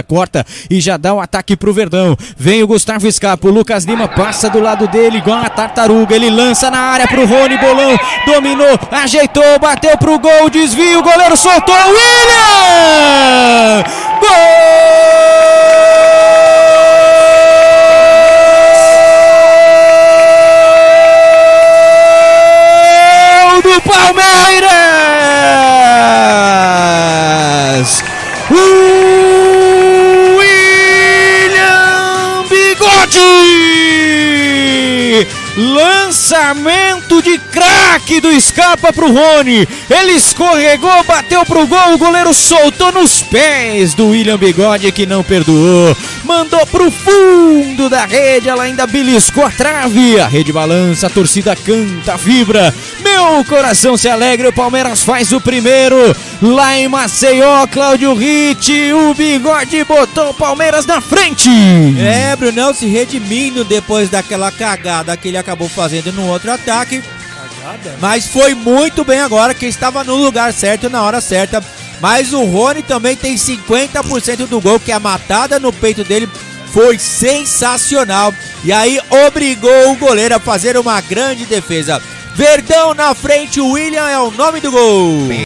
corta e já dá o ataque pro Verdão. Vem o Gustavo Scarpa, o Lucas Lima passa do lado dele igual a tartaruga. Ele lança na área pro Rony Bolão, dominou, ajeitou, bateu pro gol, desvio, o goleiro soltou, William! Gol do Palmeiras! William Lançamento de craque do Scarpa pro Rony. Ele escorregou, bateu pro gol, o goleiro soltou nos pés do William Bigode que não perdoou. Mandou pro fundo da rede, ela ainda beliscou a trave. A rede balança, a torcida canta, vibra. Meu coração se alegra, o Palmeiras faz o primeiro. Lá em Maceió, Cláudio Ritt, o Bigode botou o Palmeiras na frente. É, Brunão se redimindo depois daquela cagada que ele acabou fazendo no outro ataque. Mas foi muito bem agora, que estava no lugar certo na hora certa. Mas o Rony também tem 50% do gol, que a matada no peito dele foi sensacional. E aí obrigou o goleiro a fazer uma grande defesa. Verdão na frente, William é o nome do gol.